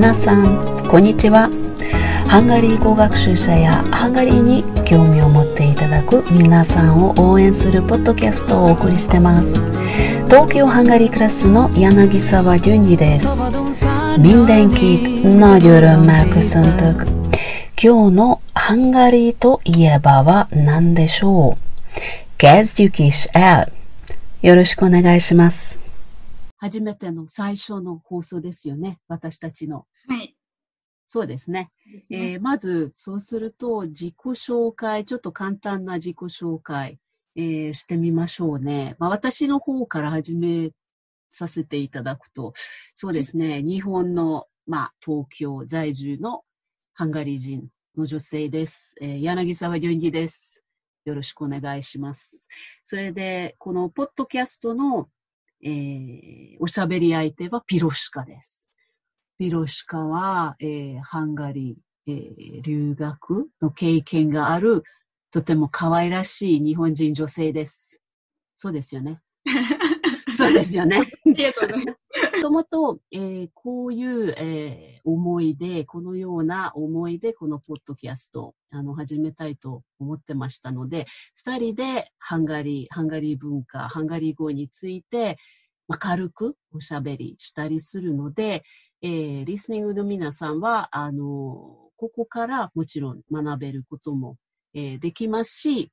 皆さんこんにちはハンガリー語学習者やハンガリーに興味を持っていただく皆さんを応援するポッドキャストをお送りしてます東京ハンガリークラスの柳沢淳二ですミンデンキーノデュルマルクスントク今日のハンガリーといえばは何でしょう？Kezdjük is よろしくお願いします。初めての最初の放送ですよね。私たちの。はい。そうですね。すねえー、まず、そうすると、自己紹介、ちょっと簡単な自己紹介、えー、してみましょうね。まあ、私の方から始めさせていただくと、そうですね。日本の、まあ、東京在住のハンガリー人の女性です。えー、柳沢純二です。よろしくお願いします。それで、このポッドキャストのえー、おしゃべり相手はピロシカです。ピロシカは、えー、ハンガリー、えー、留学の経験がある、とても可愛らしい日本人女性です。そうですよね。そうですよね。ありがとうございます。もともと、えー、こういう、えー、思いで、このような思いで、このポッドキャスト、あの、始めたいと思ってましたので、二人でハンガリー、ハンガリー文化、ハンガリー語について、まあ、軽くおしゃべりしたりするので、えー、リスニングの皆さんは、あの、ここからもちろん学べることも、えー、できますし、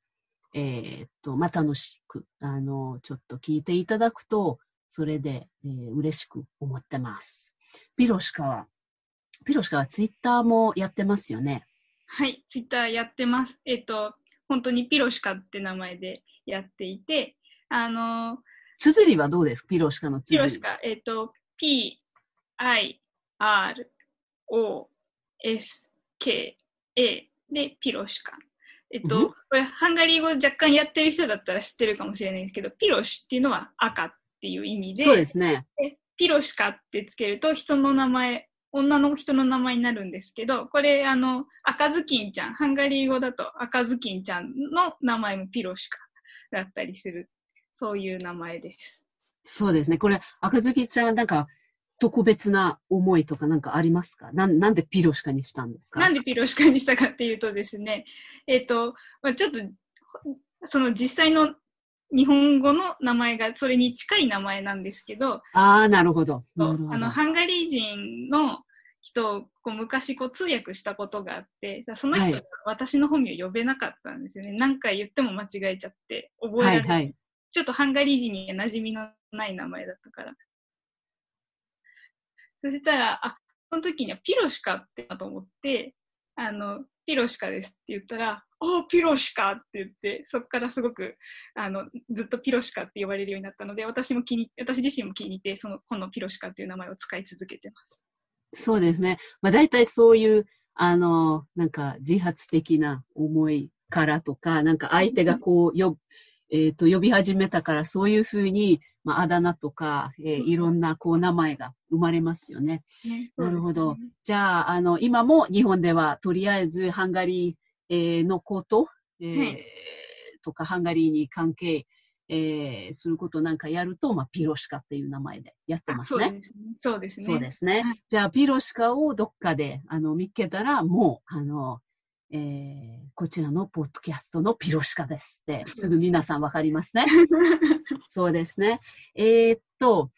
えー、っと、まあ、楽しく、あの、ちょっと聞いていただくと、それで、えー、嬉しく思ってます。ピロシカは、ピロシカはツイッターもやってますよね？はい、ツイッターやってます。えっと、本当にピロシカって名前でやっていて、あの、綴りはどうです？かピロシカの綴り。ピロシカ、えっと、P, I, R, O, S, K, A でピロシカ。えっと、これ、ハンガリー語若干やってる人だったら知ってるかもしれないんですけど、ピロシっていうのは赤っていう意味で、そうですね。ピロシカってつけると人の名前、女の人の名前になるんですけど、これ、あの、赤ずきんちゃん、ハンガリー語だと赤ずきんちゃんの名前もピロシカだったりする、そういう名前です。そうですね。これ、赤ずきちゃん、なんか、特別な思いとかなんかありますか？ななんでピロシカにしたんですか？なんでピロシカにしたかっていうとですね、えっ、ー、と、まあ、ちょっと、その実際の日本語の名前がそれに近い名前なんですけど、ああ、なるほど。あの、ハンガリー人の人をこう昔こう通訳したことがあって、その人が私の本名呼べなかったんですよね。はい、何回言っても間違えちゃって、覚えられない。はいはい、ちょっとハンガリー人に馴染みのない名前だったから。そしたら、あ、その時にはピロシカってなと思って、あの、ピロシカですって言ったら、おピロシカって言って、そこからすごく、あの、ずっとピロシカって呼ばれるようになったので、私も気に、私自身も気に入って、その、このピロシカっていう名前を使い続けてます。そうですね。まあ大体そういう、あの、なんか自発的な思いからとか、なんか相手がこう、よ、えっ、ー、と、呼び始めたから、そういうふうに、まあ、あだ名とか、えー、いろんな、こう、名前が生まれますよね。ねなるほど。じゃあ、あの、今も日本では、とりあえず、ハンガリー、えー、のこと、えー、はい、とか、ハンガリーに関係、えー、することなんかやると、まあ、ピロシカっていう名前でやってますね。そうですね。そうですね。はい、じゃあ、ピロシカをどっかで、あの、見つけたら、もう、あの、えー、こちらのポッドキャストのピロシカですって、すぐ皆さんわかりますね。そうですね。えー、っと、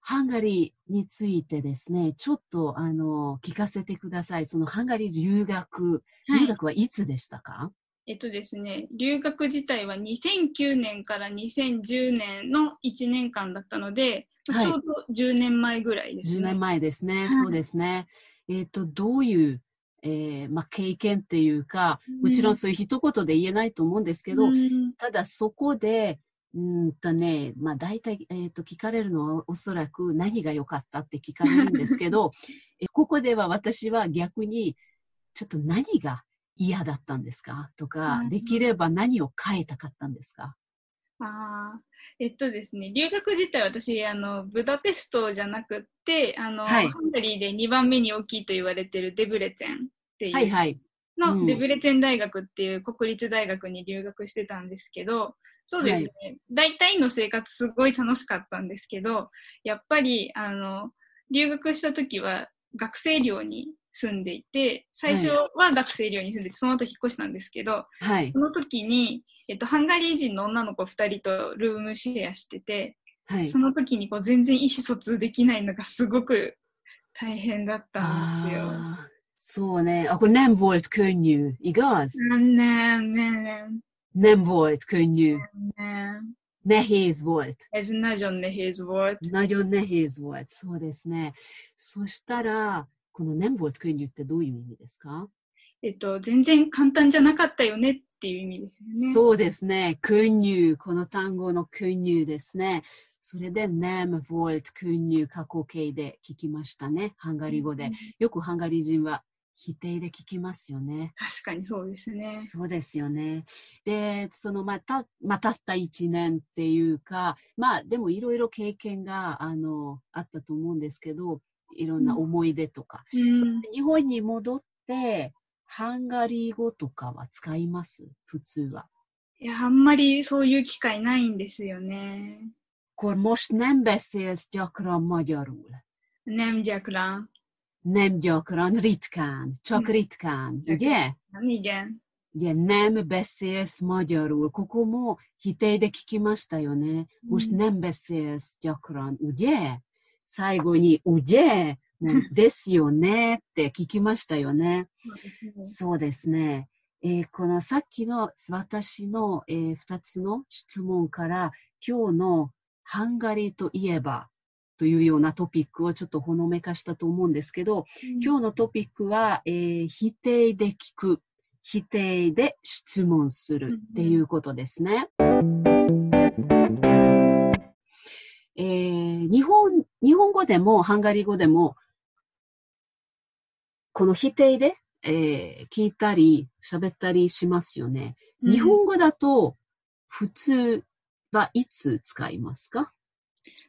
ハンガリーについてですね、ちょっと、あの、聞かせてください。そのハンガリー留学、留学はいつでしたか、はい、えっとですね、留学自体は2009年から2010年の1年間だったので、はい、ちょうど10年前ぐらいですね。10年前ですね。そうですね。えっ、と、どういうえー、まあ、経験っていうか、もちろんそういう一言で言えないと思うんですけど、うん、ただそこで、うんとね、まあ大体、えっ、ー、と、聞かれるのはおそらく何が良かったって聞かれるんですけど、えここでは私は逆に、ちょっと何が嫌だったんですか？とか、できれば何を変えたかったんですか？ああ、えっとですね、留学自体私、あの、ブダペストじゃなくて、あの、はい、ハンガリーで2番目に大きいと言われてるデブレツェンっていう、はいはい、のデブレテン大学っていう国立大学に留学してたんですけど、そうですね、はい、大体の生活すごい楽しかったんですけど、やっぱり、あの、留学した時は、学生寮に住んでいて、最初は学生寮に住んでて、その後引っ越したんですけど、はい、その時に、えっと、ハンガリー人の女の子2人とルームシェアしてて、はい、その時にこう全然意思疎通できないのがすごく大変だったんですよ。そうね。Ako nem volt könnyű, igaz? Nem, nem, nem. Nem volt könnyű. Nem. Nehéz volt. Ez nagyon nehéz volt. Nagyon nehéz volt. そうですね。そしたら、この nem volt könnyű ってどういう意味ですかえっと、全然簡単じゃなかったよねっていう意味ですね。そうですね。könnyű。この単語の könnyű ですね。 それで nem volt könnyű 過去形で聞きましたね。ハンガリー語で。よくハンガリー人は否定で聞きますよね。確かにそうですね。そうですよね。で、そのまた、またった一年っていうか、まあでもいろいろ経験があのあったと思うんですけど、いろんな思い出とか。うん、日本に戻って、ハンガリー語とかは使います？普通は。いや、あんまりそういう機会ないんですよね。Akkor most nem beszélsz gyakran magyarul. Nem gyakran. nem gyakran, ritkán, csak ritkán, ugye? Igen. Ugye nem beszélsz magyarul. ここも否定で聞きましたよね。most nem beszélsz gyakran, ugye? 最後に、ugye? ですよねって聞きましたよね。そうですね。えー、このさっきの私の、えー、2つの質問から今日のハンガリーといえばというようなトピックをちょっとほのめかしたと思うんですけど、うん、今日のトピックは、えー、否定で聞く、否定で質問するっていうことですね。うん、えー、日本、日本語でもハンガリー語でも、この否定で、えー、聞いたり喋ったりしますよね。日本語だと普通はいつ使いますか？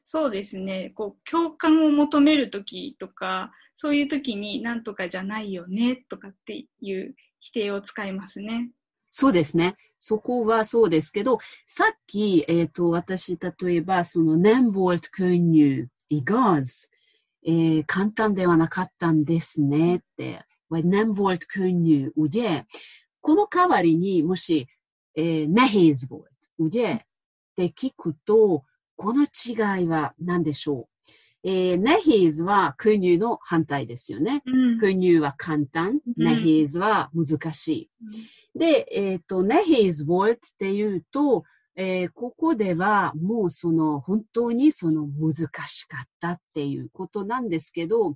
そうですね。こう、共感を求めるときとか、そういうときになんとかじゃないよねとかっていう否定を使いますね。そうですね。そこはそうですけど、さっき、えっ、ー、と、私、例えば、その、nem volt igaz? えー、簡単ではなかったんですねって。nem volt könnyű, ugye? この代わりに、もし、えー、nehéz volt, ugye? って聞くと、この違いは何でしょう？えー、ネヒーズはクニューの反対ですよね。うん、クニューは簡単、うん、ネヒーズは難しい。うん、で、えっ、ー、と、ネヒーズボルトっていうと、えー、ここではもうその本当にその難しかったっていうことなんですけど、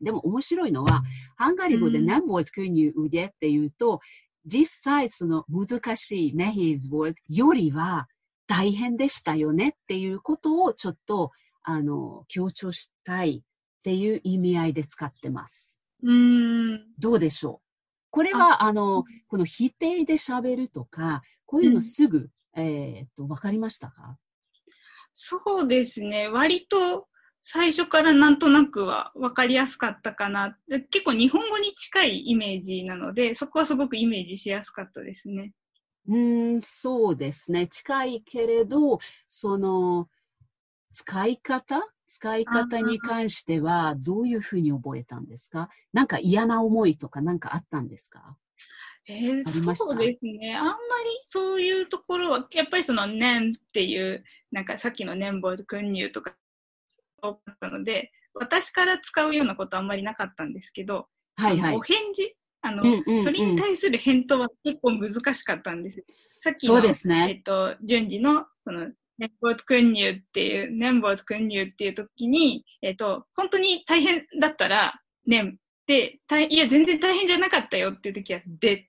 でも面白いのは、ハンガリー語でネボルトクニュー腕っていうと、実際その難しいネヒーズボルトよりは大変でしたよねっていうことをちょっと、あの、強調したいっていう意味合いで使ってます。うん。どうでしょう？これは、あの、この否定で喋るとか、こういうのすぐ、うん、えっと、わかりましたか？そうですね。割と最初からなんとなくは分かりやすかったかな。結構日本語に近いイメージなので、そこはすごくイメージしやすかったですね。うん、そうですね。近いけれど、その、使い方？使い方に関しては、どういうふうに覚えたんですか？なんか嫌な思いとかなんかあったんですか？えー、そうですね。あんまりそういうところは、やっぱりその、年っていう、なんかさっきの年俸訓入とか多かったので、私から使うようなことあんまりなかったんですけど、はいはい。お返事あの、うんうんうん、それに対する返答は結構難しかったんです。さっきの、ね、えっと、順次の、その、年俸訓入っていう、年俸訓入っていう時に、えっと、本当に大変だったら、年で、いや、全然大変じゃなかったよっていう時は、で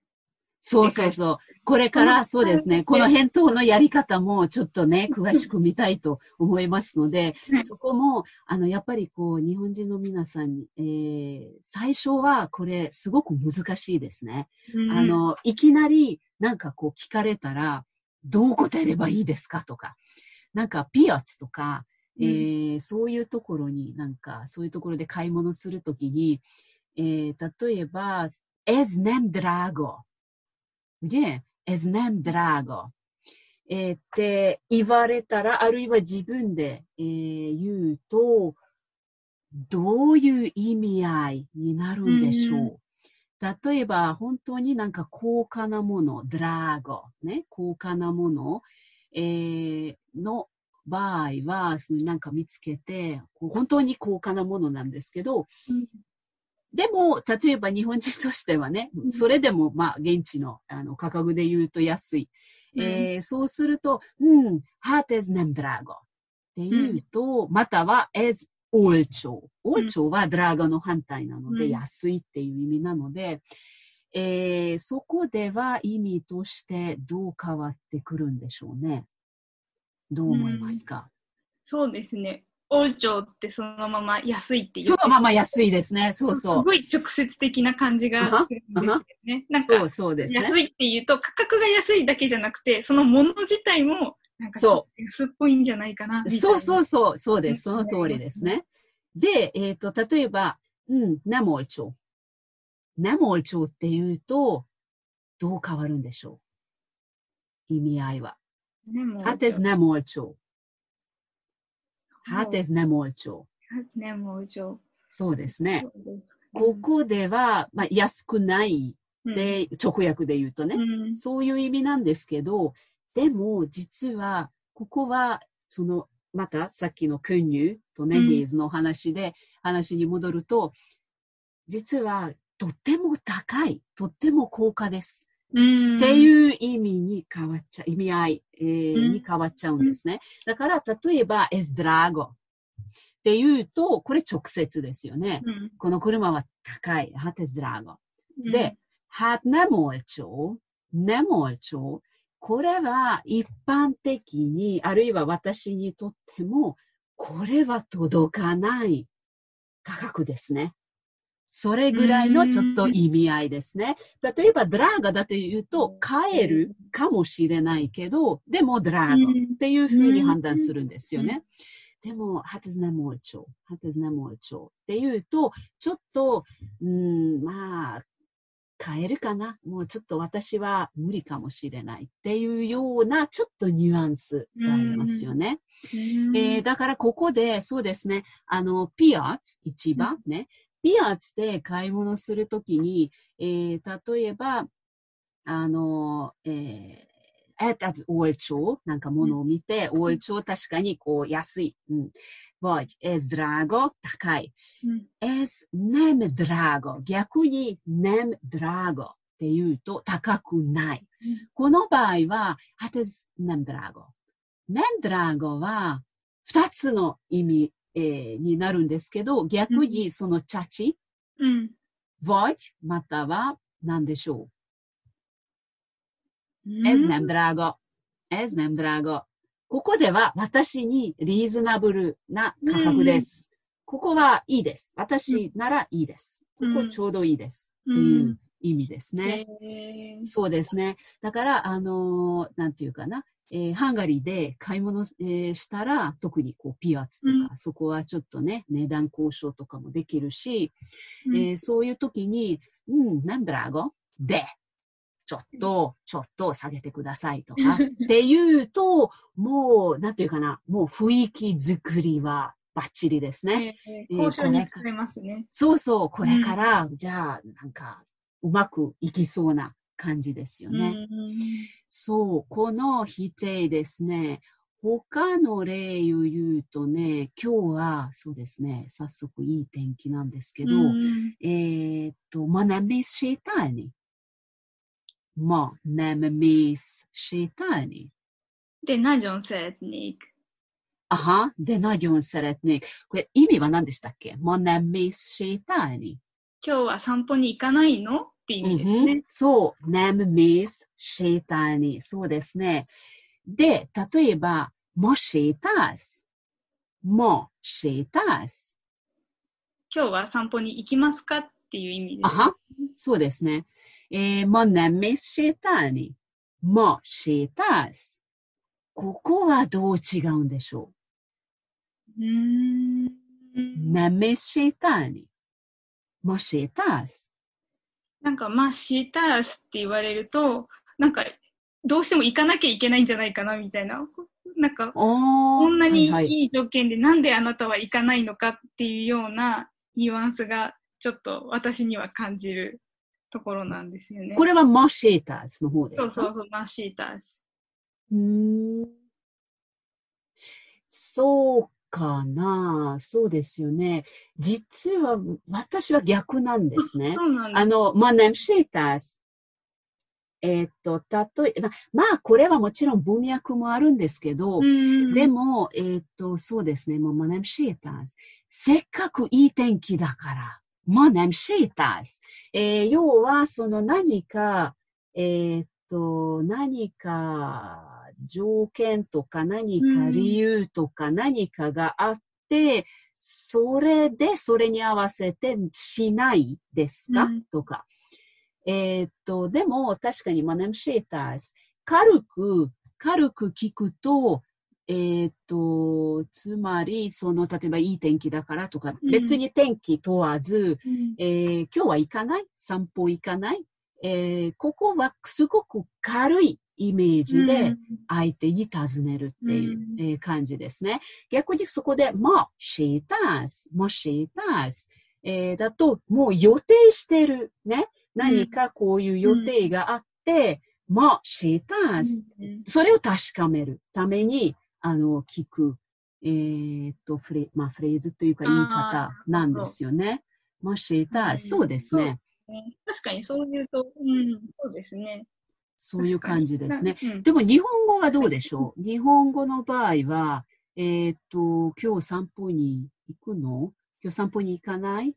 そうそうそう。これからそうですね、この返答のやり方もちょっとね、詳しく見たいと思いますので、そこも、あの、やっぱりこう、日本人の皆さんに、えー、最初はこれすごく難しいですね。うん、あの、いきなりなんかこう聞かれたら、どう答えればいいですかとか、なんかピアツとか、えー、そういうところになんか、そういうところで買い物するときに、えー、例えば、es nem drago Gdzie? Es nem drago. えー、って言われたら、あるいは自分で、えー、言うと、どういう意味合いになるんでしょう、例えば、本当になんか高価なもの、ドラゴ、ね、高価なもの、えー、の場合は、そのなんか見つけて、本当に高価なものなんですけど、うん、でも、例えば日本人としてはね、それでも、まあ、現地のあの価格で言うと安い。うん、えー、そうすると、うん、ハーテズナムドラゴっていうと、うん、または、エズオーチョウ。オーチョウはドラゴの反対なので、安いっていう意味なので、えー、そこでは意味としてどう変わってくるんでしょうね。どう思いますか、うん、そうですね。王朝ってそのまま安いっていう。そのまま安いですね。そうそう。すごい直接的な感じがするんですよね。なんか、そうそうです、ね、安いっていうと価格が安いだけじゃなくて、そのもの自体もなんかちょっと安っぽいんじゃないかなそうそうそう、そうです。その通りですね。で、えっ、ー、と、例えば、うん、ナモルチョウ。ナモルチョウっていうと、どう変わるんでしょう？意味合いは。ナモルチョウ。ハテスナモルチョウ。ナモルチョウ。そうですね。ここでは、まあ、安くないで、直訳で言うとね、うん、そういう意味なんですけど、でも実は、ここは、その、またさっきのクンニュとネヒーズの話で、話に戻ると、実はとっても高い、とっても高価です。っていう意味に変わっちゃう、意味合い、えー、に変わっちゃうんですね。だから、例えば、エスドラゴっていうと、これ直接ですよね。この車は高い、ハテスドラゴ。で、ハッネモルチョウ、ネモルチョウ。これは一般的に、あるいは私にとっても、これは届かない価格ですね。それぐらいのちょっと意味合いですね。例えば、ドラーガだと言うと、買えるかもしれないけど、でもドラーガっていうふうに判断するんですよね。でも、ハテズナモーチョ、ハテズナモーチョっていうと、ちょっと、うん、まあ、買えるかな。もうちょっと私は無理かもしれないっていうようなちょっとニュアンスがありますよね。えー、だからここでそうですね、あの、ピアーツ、市場ね、ピアーツで買い物するときに、えー、例えば、あの、えー、え、あ、オール帳なんかものを見て、オール帳確かにこう安い。うん。Voď es drago, 高い。es nem drago, 逆に nem drago っていうと高くない。この場合は、hat es nem drago？nem drago は二つの意味、えー、になるんですけど、逆にそのチャチ、うん、voď または何でしょう、es nem drago。es nem drago。ここでは私にリーズナブルな価格です。ここはいいです。私ならいいです。ここちょうどいいです。っていう意味ですね。そうですね。だから、あのー、なんていうかな。えー、ハンガリーで買い物、えー、したら、特にこうピアツとか、うん、そこはちょっとね、値段交渉とかもできるし、うん、えー、そういう時に、うん、なんだらごで、ちょっと、ちょっと下げてくださいとか、っていうと、もう、なんていうかな、もう雰囲気作りはバッチリですね。えー、交渉に使えますね。そうそう、これから、うん、じゃあ、なんか、うまくいきそうな感じですよね。そう、この否定ですね。他の例を言うとね、今日は、そうですね、早速いい天気なんですけど、えっと、学びしたいに。まあ、学びしたいに。で、なじょんせれに。あは、で、なじょんせれに。これ意味は何でしたっけ？学びしたいに。今日は散歩に行かないの？って意味ですね。うん、そう。name is。そうですね。で、例えば、もしいたす。もしいたす。今日は散歩に行きますかっていう意味です、あは。そうですね。えー、も nem mész。もしいたす。ここはどう違うんでしょう？うん。なめしたに。もしいたす。なんか、まあ、シータースって言われると、なんか、どうしても行かなきゃいけないんじゃないかな、みたいな。なんか、こんなにいい条件でなんであなたは行かないのかっていうようなニュアンスがちょっと私には感じるところなんですよね。これはマシーターズの方ですか？そうそうそう、マシーターズ。うん。そうかな。そうですよね。実は、私は逆なんですね。そうなんです。あの、まあ、ネムシーターズ。えっ、と、例えば、まあ、これはもちろん文脈もあるんですけど、でも、えっ、と、そうですね、もう、マネムシーターズ。せっかくいい天気だから、マネムシーターズ。えー、要は、その何か、えっ、と、何か条件とか何か理由とか何かがあって、それでそれに合わせてしないですか、とか。えー、っと、でも確かにマネムシーターズ、軽く、軽く聞くと、えー、っと、つまり、その、例えばいい天気だからとか、うん、別に天気問わず、うん、えー、今日は行かない？散歩行かない？えー、ここはすごく軽いイメージで相手に尋ねるっていう、感じですね。逆にそこで、もしたす、もしたす、えー、だと、もう予定してる、ね。何かこういう予定があって、うん、もしたす、それを確かめるために、あの、聞く、えー、っと、フレ,、まあ、フレーズというか言い方なんですよね。もしたす、そうですね。確かにそう言うと、うん、そうですね。そういう感じですね。うん、でも日本語はどうでしょう、日本語の場合は、えっ、と、今日散歩に行くの？今日散歩に行かない？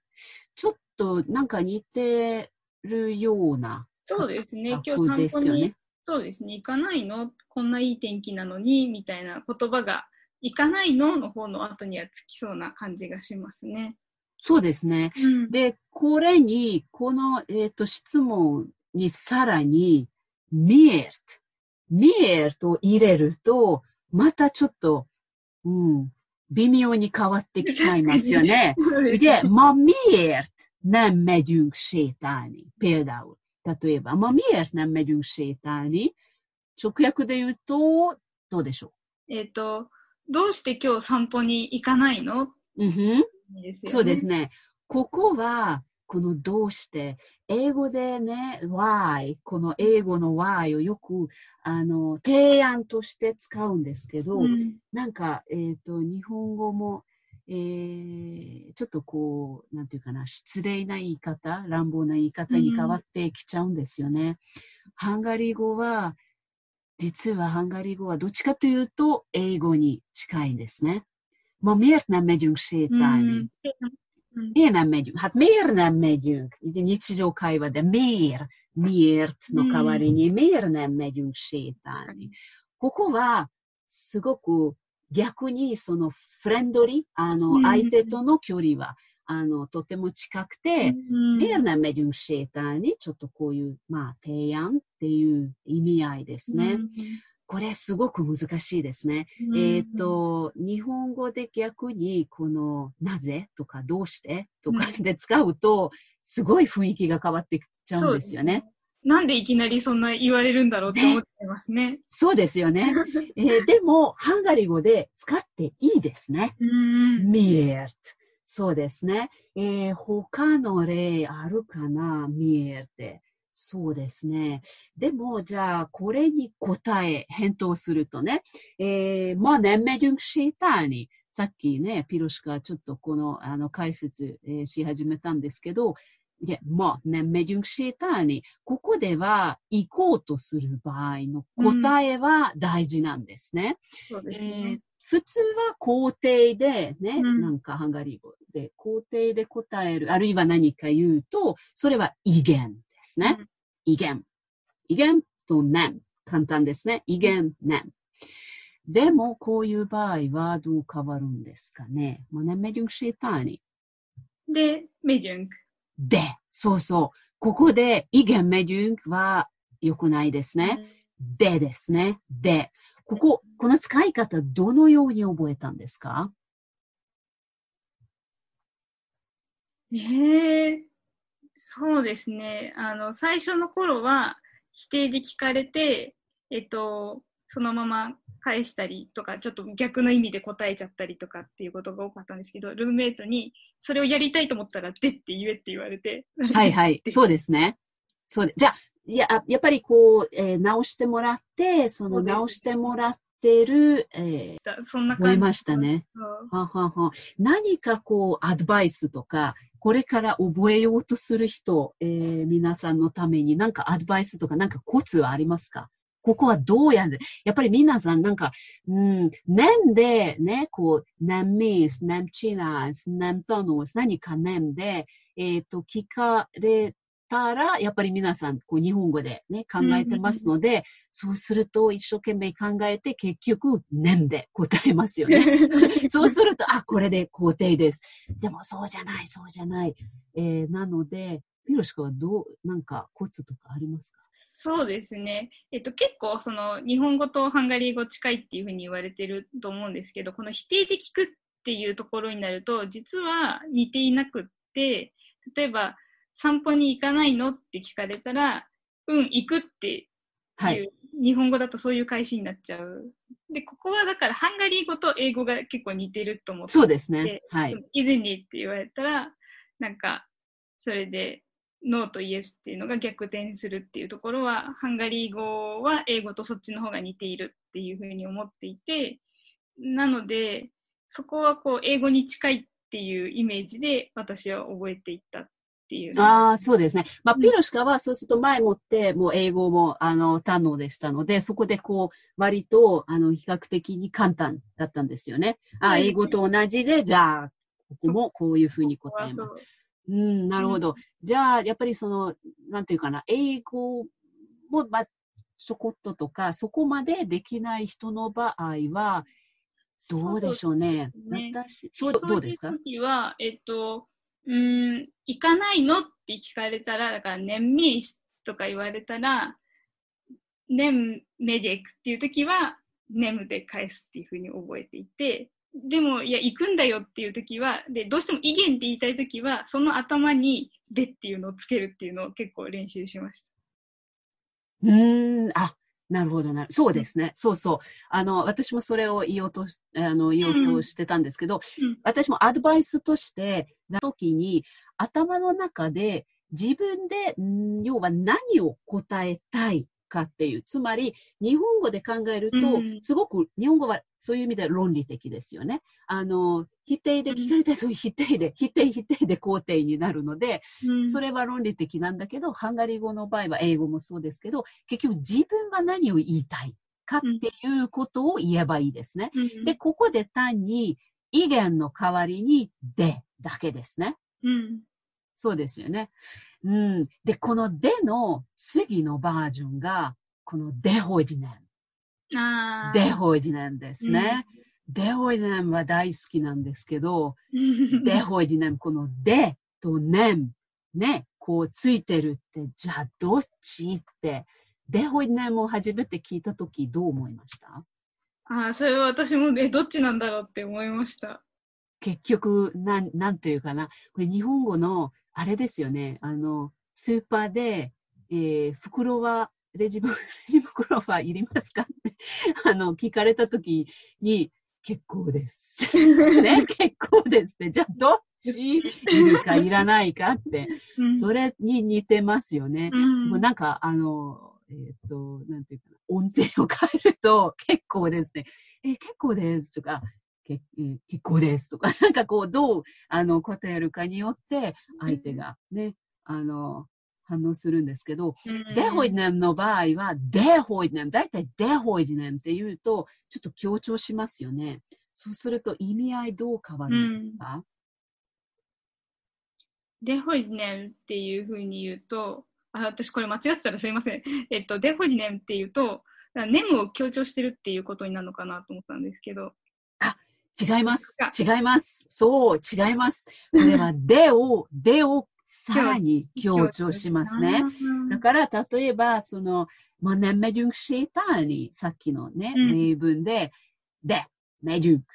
ちょっとなんか似てるような、そうですね。今日散歩に、そうですね。行かないの？こんないい天気なのに？みたいな言葉が、行かないの？の方の後にはつきそうな感じがしますね。そうですね。うん、で、これに、この、えっ、ー、と、質問にさらに、見える。見えると入れると、またちょっと、うん、微妙に変わってきちゃいますよね。で、まみえる。nem megyünk sétálni. Például? 例えば、まあ、miért nem megyünk sétálni? 直訳で言うと、どうでしょうえっ、と、どうして今日散歩に行かないのうんふん。そうですね。ここは、このどうして、英語でね、why、この英語の why をよく、あの、提案として使うんですけど、うん、なんか、えっ、ー、と、日本語も、えー、ちょっとこう、なんていうかな、失礼な言い方、乱暴な言い方に変わってきちゃうんですよね。うん、ハンガリー語は、実はハンガリー語はどっちかというと英語に近いんですね。まあ、miért nem megyünk sétálni? Miért nem megyünk? Hát miért nem megyünk? 日常会話で miért, miért の代わりに miért nem megyünk sétálni? ここはすごく逆にそのフレンドリー、あの相手との距離はあのとても近くて、miért nem megyünk sétálni? ちょっとこういう、まあ、提案っていう意味合いですね。これすごく難しいですね。うん、えっ、ー、と、日本語で逆にこのなぜとかどうしてとかで使うと、すごい雰囲気が変わってきちゃうんですよね。なんでいきなりそんな言われるんだろうって思ってますね。ねそうですよね。えー、でも、ハンガリー語で使っていいですね。ミエルト。そうですね。えー、他の例あるかな？ミエルって。そうですね。でも、じゃあ、これに答え、返答するとね、えー、まあ、ね、メデュンシーターに、さっきね、ピロシカちょっとこの、あの、解説、えー、し始めたんですけど、いや、まあ、ね、メデュンシーターに、ここでは行こうとする場合の答えは大事なんですね。うん、そうですね。えー普通は肯定でね、うん、なんかハンガリー語で肯定で答える、あるいは何か言うと、それは威厳ですね。うん、威厳。威厳と念。簡単ですね。威厳、念。でも、こういう場合はどう変わるんですかね。まあね、メデュンシーターに。で、メデュン。で、そうそう。ここで、威厳メデュンは良くないですね。うん、でですね。で。ここ、この使い方、どのように覚えたんですか？ええー、そうですね。あの、最初の頃は否定で聞かれて、えっと、そのまま返したりとか、ちょっと逆の意味で答えちゃったりとかっていうことが多かったんですけど、ルームメイトに、それをやりたいと思ったら、でって言えって言われて。はいはい。そうですね。そうで、じゃあ、いや、やっぱりこう、えー、直してもらって、その直してもらってる、えー、そんな感じ。ましたね。ははは何かこう、アドバイスとか、これから覚えようとする人、えー、皆さんのために何かアドバイスとか何かコツはありますか？ここはどうやるやっぱり皆さんなんか、うん、年でね、こう、年ミス、年チナス、年トノス、何か年で、えっ、ー、と、聞かれたら、やっぱり皆さん、こう、日本語でね、考えてますので、そうすると、一生懸命考えて、結局、年で答えますよね。そうすると、あ、これで肯定です。でも、そうじゃない、そうじゃない。えー、なので、ピロシカはどう、なんかコツとかありますか？そうですね。えっと、結構、その、日本語とハンガリー語近いっていうふうに言われてると思うんですけど、この否定で聞くっていうところになると、実は似ていなくって、例えば、散歩に行かないの？って聞かれたら、うん、行くっていう、はい、日本語だとそういう返しになっちゃう。で、ここはだからハンガリー語と英語が結構似てると思って。そうですね。はい。以前にって言われたら、なんか、それで、ノーとイエスっていうのが逆転するっていうところは、ハンガリー語は英語とそっちの方が似ているっていうふうに思っていて、なので、そこはこう、英語に近いっていうイメージで私は覚えていったっていう。ああ、そうですね。まあ、ピロシカはそうすると前もって、もう英語も、あの、堪能でしたので、そこでこう、割と、あの、比較的に簡単だったんですよね。あ、英語と同じで、じゃあ、ここもこういうふうに答えます。うん、なるほど。じゃあ、やっぱりその、なんていうかな、英語も、まあ、ちょこっととか、そこまでできない人の場合は、どうでしょうね。うね私、そう、どうですか？時は、えっと、うん、行かないの？って聞かれたら、だから、年ミスとか言われたら、年メジェクっていう時は、ネムで返すっていうふうに覚えていて、でも、いや、行くんだよっていう時は、で、どうしても意見って言いたい時は、その頭に、でっていうのをつけるっていうのを結構練習しました。うん、あ、なるほどな。そうですね。そうそう。あの、私もそれを言おうと、あの、言おうとしてたんですけど、うん、私もアドバイスとして、な時に、頭の中で自分で、要は何を答えたいかっていう。つまり、日本語で考えると、すごく、日本語はそういう意味で論理的ですよね。あの、否定で聞かれたら、そういう否定で、否定否定で肯定になるので、それは論理的なんだけど、ハンガリー語の場合は英語もそうですけど、結局自分は何を言いたいかっていうことを言えばいいですね。で、ここで単に、意見の代わりに、で、だけですね。うん、そうですよね。うん。で、このでの次のバージョンが、このデホイジネン。デホイジネンですね。うん、デホイジネンは大好きなんですけど、デホイジネン、このデとネン、ね、こうついてるって、じゃあどっちって、デホイジネンを初めて聞いたときどう思いました？ああ、それは私も、え、どっちなんだろうって思いました。結局、なん、なんというかな。これ日本語の、あれですよね。あの、スーパーで、えー、袋は、レジ レジ袋はいりますかって あの、聞かれたときに、結構です。ね、結構ですって。じゃあ、どっち？いるかいらないかって、それに似てますよね。うん、もうなんか、あの、えっ、ー、と、なんていうかな、音程を変えると、結構ですね。え結構ですとか、結 結構ですとか、なんかこう、どう、あの、答えるかによって、相手がね、あの、反応するんですけど、デホイネムの場合は、デホイネム、だいたいデホイネムって言うと、ちょっと強調しますよね。そうすると意味合いどう変わるんですか、デホイネムっていうふうに言うと、あ、私これ間違ってたらすいません。えっと、デホイネムっていうと、ネムを強調してるっていうことになるのかなと思ったんですけど。違います。違います。そう、違います。これは、でを、でをさらに強調しますね。だから、例えば、その、まあ、ね、メジュンクシェーターに、さっきのね、例文で、で、メジュンク。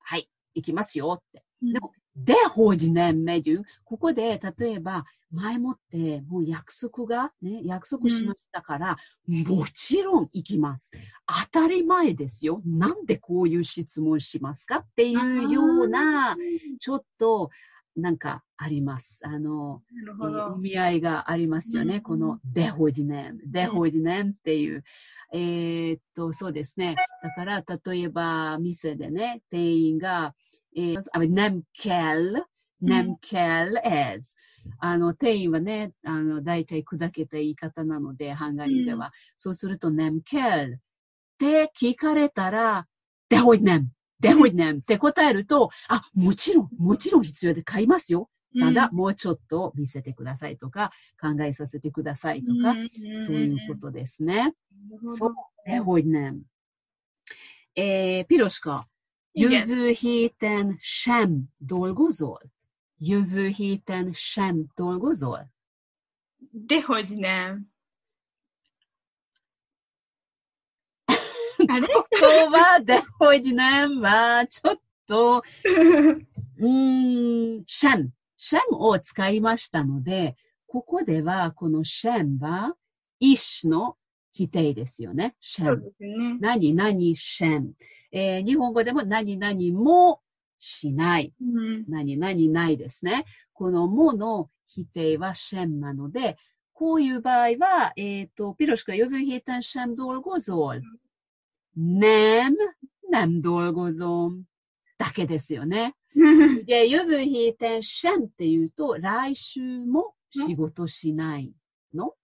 はい、行きますよって。でも、で、法事年メデュここで、例えば、前もってもう約束が、ね、約束しましたから、うん、もちろん行きます。当たり前ですよ。なんでこういう質問しますかっていうような、ちょっと、なんかあります。あの、意味合いがありますよね。うん、このデホジネム、デホジネムっていう。えー、っと、そうですね。だから、例えば、店でね、店員が、えー、ネムケル、ネムケルエズ。あの、店員はね、あの、大体砕けた言い方なので、ハンガリーでは。うん、そうすると、ネムケルって聞かれたら、デホイネム、デホイネムって答えると、あ、もちろん、もちろん必要で買いますよ。ただ、もうちょっと見せてくださいとか、考えさせてくださいとか、そういうことですね。そう、デホイネム。えー、ピロシカ。Jövő héten sem dolgozol? Jövő héten sem dolgozol? Dehogy nem. あれここは、でほいじなんは、ちょっと、うん、シャン、シャンを使いましたので、ここでは、このシャンは、一種の否定ですよね。シャン。何々シャン。えー、日本語でも何々もしない。うん、何々ないですね。このもの否定はシェンなので、こういう場合は、えっ、ー、と、ピロシカ、ヨブヒータンシェンドルゴゾール。nem, nem dolgozom だけですよね。で、ユブヒーテンシェンって言うと、来週も仕事しないの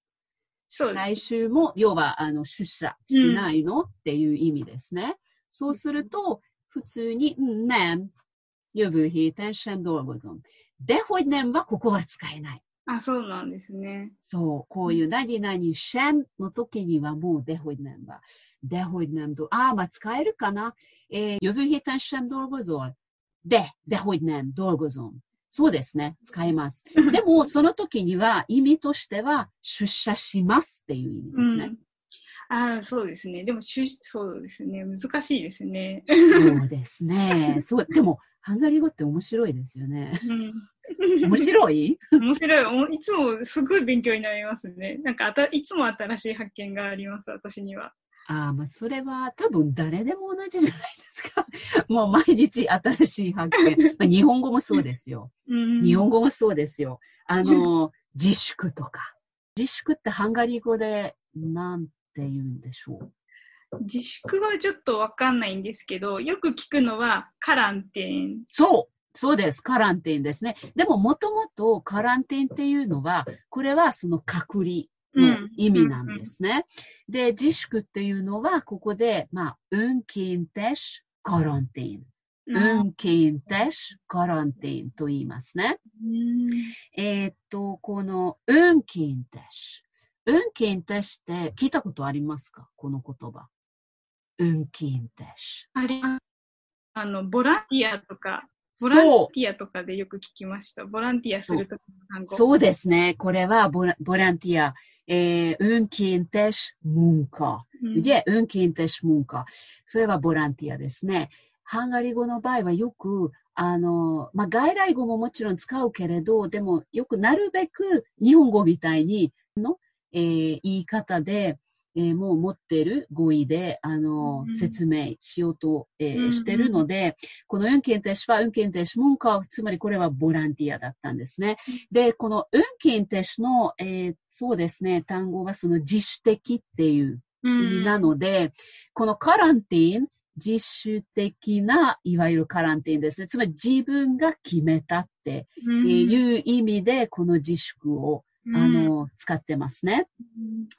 そう来週も、要は、あの、出社しないの、うん、っていう意味ですね。そうすると、普通に、nem, jövő héten sem dolgozom. De hogy nem はここは使えない。あ、そうなんですね。そう、こういう何々シェンの時にはもうデホイネンは。デホイネンド、あ、まあ使えるかなえー、予備ヘタンシェンドルゴゾー。で、デホイネンドルゴゾン。そうですね。使えます。でも、その時には意味としては出社しますっていう意味ですね。うんああ、そうですね。でも、そうですね。難しいですね。そうですね。そう、でも、ハンガリー語って面白いですよね。うん面白い？面白い。いつもすごい勉強になりますね。なんかあた、いつも新しい発見があります、私には。ああ、まあ、それは多分誰でも同じじゃないですか。もう毎日新しい発見。まあ、日本語もそうですよ。日本語もそうですよ。あの、自粛とか。自粛ってハンガリー語でなんて言うんでしょう。自粛はちょっとわかんないんですけど、よく聞くのはカランテン。そう。そうです。カランティンですね。でも、もともとカランティンっていうのは、これはその隔離の意味なんですね。うん、で、自粛っていうのは、ここで、まあ、ウンキンテシカランティン。ウンキンテシカランティンと言いますね。うん、えー、っと、このウンキンテシ。ウンキンテシって聞いたことありますか？この言葉。ウンキンテシ。あります。あの、ボランティアとかボランティアとかでよく聞きました。ボランティアするときの単語。そうですね。これはボラボランティア。えー、unkintes munka。で、unkintes munka。それはボランティアですね。ハンガリー語の場合はよく、あの、まあ、外来語ももちろん使うけれど、でもよくなるべく日本語みたいにの、えー、言い方で、えー、もう持っている語彙で、あの、うん、説明しようと、えー、してるので、この運検停止は運検停止文化、つまりこれはボランティアだったんですね。で、この運検停止の、えー、そうですね、単語はその自主的っていう意味なので、このカランティン、自主的な、いわゆるカランティンですね。つまり自分が決めたっていう意味で、この自粛をあの、使ってますね。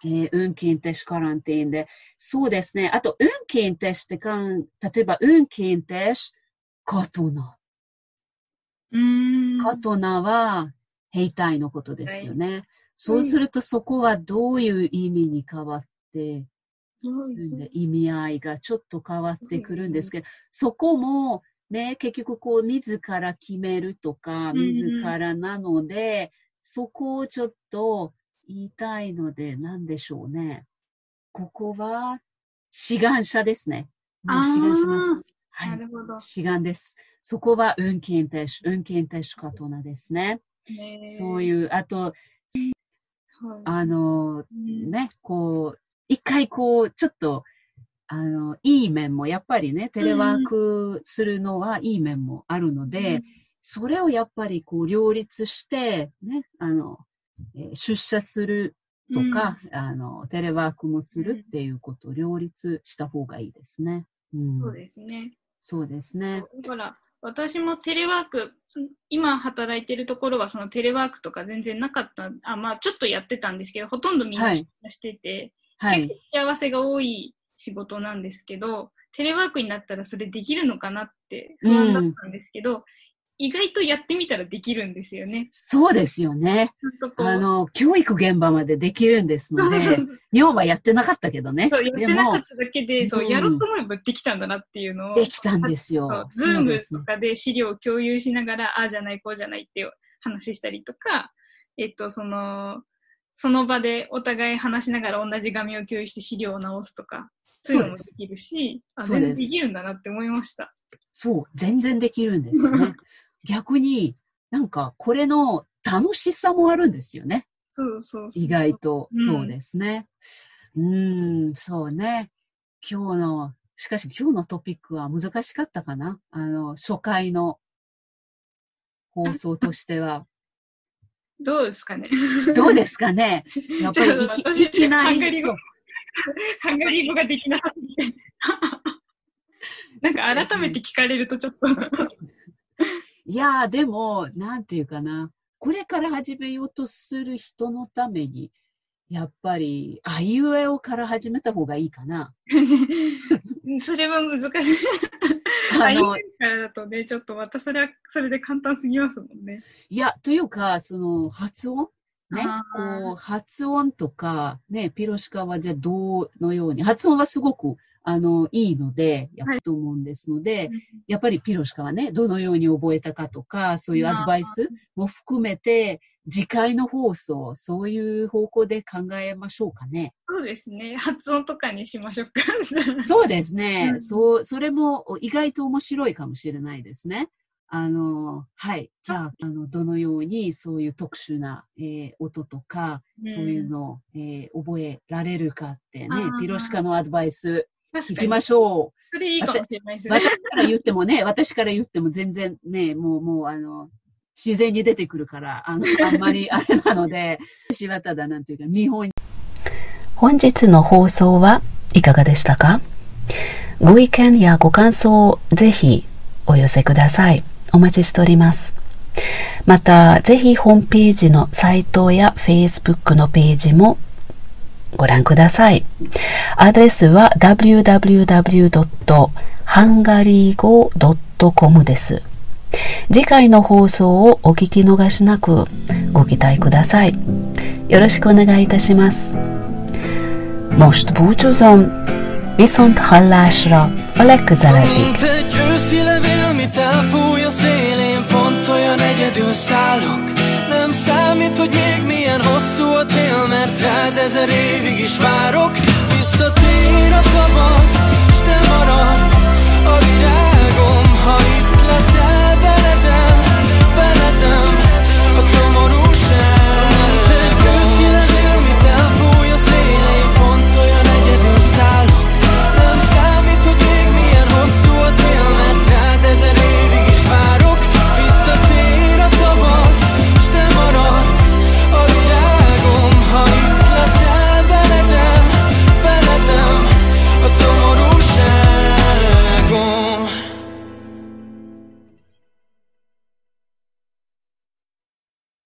うん、えー、運勤停止カランティンで。そうですね。あと、運勤停止ってかん、例えば、運勤停止、カトナ。カトナは、兵隊のことですよね。はい、そうすると、そこはどういう意味に変わって、意味合いがちょっと変わってくるんですけど、そこも、ね、結局こう、自ら決めるとか、自らなので、うんそこをちょっと言いたいので、何でしょうね。ここは、志願者ですね。志願します。はい。なるほど。志願です。そこは運転手、運転手 katona ですね。そういう、あと、あの、ね、こう、一回こう、ちょっと、あの、いい面も、やっぱりね、テレワークするのはいい面もあるので、うん、それをやっぱりこう、両立して、ね、あの、えー、出社するとか、うん、あの、テレワークもするっていうことを両立した方がいいですね。うん、そうですね。そうですね。だから、私もテレワーク、今働いてるところはそのテレワークとか全然なかった、あ、まあちょっとやってたんですけど、ほとんどみんな出社してて、はい、結構幸せが多い仕事なんですけど、テレワークになったらそれできるのかなって不安だったんですけど、うん、意外とやってみたらできるんですよね。そうですよね。あの、教育現場までできるんですので、日本はやってなかったけどね。そう、やってなかっただけで、そう、やろうと思えばできたんだなっていうのを。できたんですよ。ズームとかで資料を共有しながら、ああじゃない、こうじゃないって話したりとか、えっと、その、その場でお互い話しながら同じ画面を共有して資料を直すとか、そういうのもできるし、あ全然できるんだなって思いました。そう、全然できるんですよね。逆に、なんか、これの楽しさもあるんですよね。そうそう意外と、そうですね。うん、ん、そうね。今日の、しかし今日のトピックは難しかったかなあの、初回の放送としては。どうですかね。どうですかね。やっぱりいきいきなり。ハンガリー語ができなさすぎて。なんか改めて聞かれるとちょっといやー、でも、なんていうかな。これから始めようとする人のために、やっぱり、あいうえおから始めた方がいいかな。それは難しい。あの、からだとね、ちょっとまたそれは、それで簡単すぎますもんね。いや、というか、その、発音ね、こう、発音とか、ね、ピロシカはじゃあどのように、発音はすごく、あの、いいので、やると思うんですので、はい、やっぱりピロシカはね、どのように覚えたかとか、そういうアドバイスも含めて、次回の放送、そういう方向で考えましょうかね。そうですね。発音とかにしましょうか。そうですね。うん、そう、それも意外と面白いかもしれないですね。あの、はい。じゃあ、あの、どのようにそういう特殊な、えー、音とか、そういうのを、えー、覚えられるかってね、ピロシカのアドバイス、聞きましょう。それいいかもしれないですね。私から言ってもね、私から言っても全然ね、もう、もう、あの、自然に出てくるから、あの、あんまり あれなので、私はただ、なんていうか、見本本日の放送はいかがでしたか？ご意見やご感想をぜひお寄せください。お待ちしております。また、ぜひホームページのサイトや Facebook のページもご覧ください。アドレスは www.hungarygo.com です。次回の放送をお聞き逃しなくご期待ください。よろしくお願いいたします。Most búcsúzom, viszont hallásra a legközelebbig. Egyedül szállok. Nem számít, hogy még milyen hosszú a tél Mert rád ezer évig is várok. Visszatér a tavasz, és te maradsz a virágom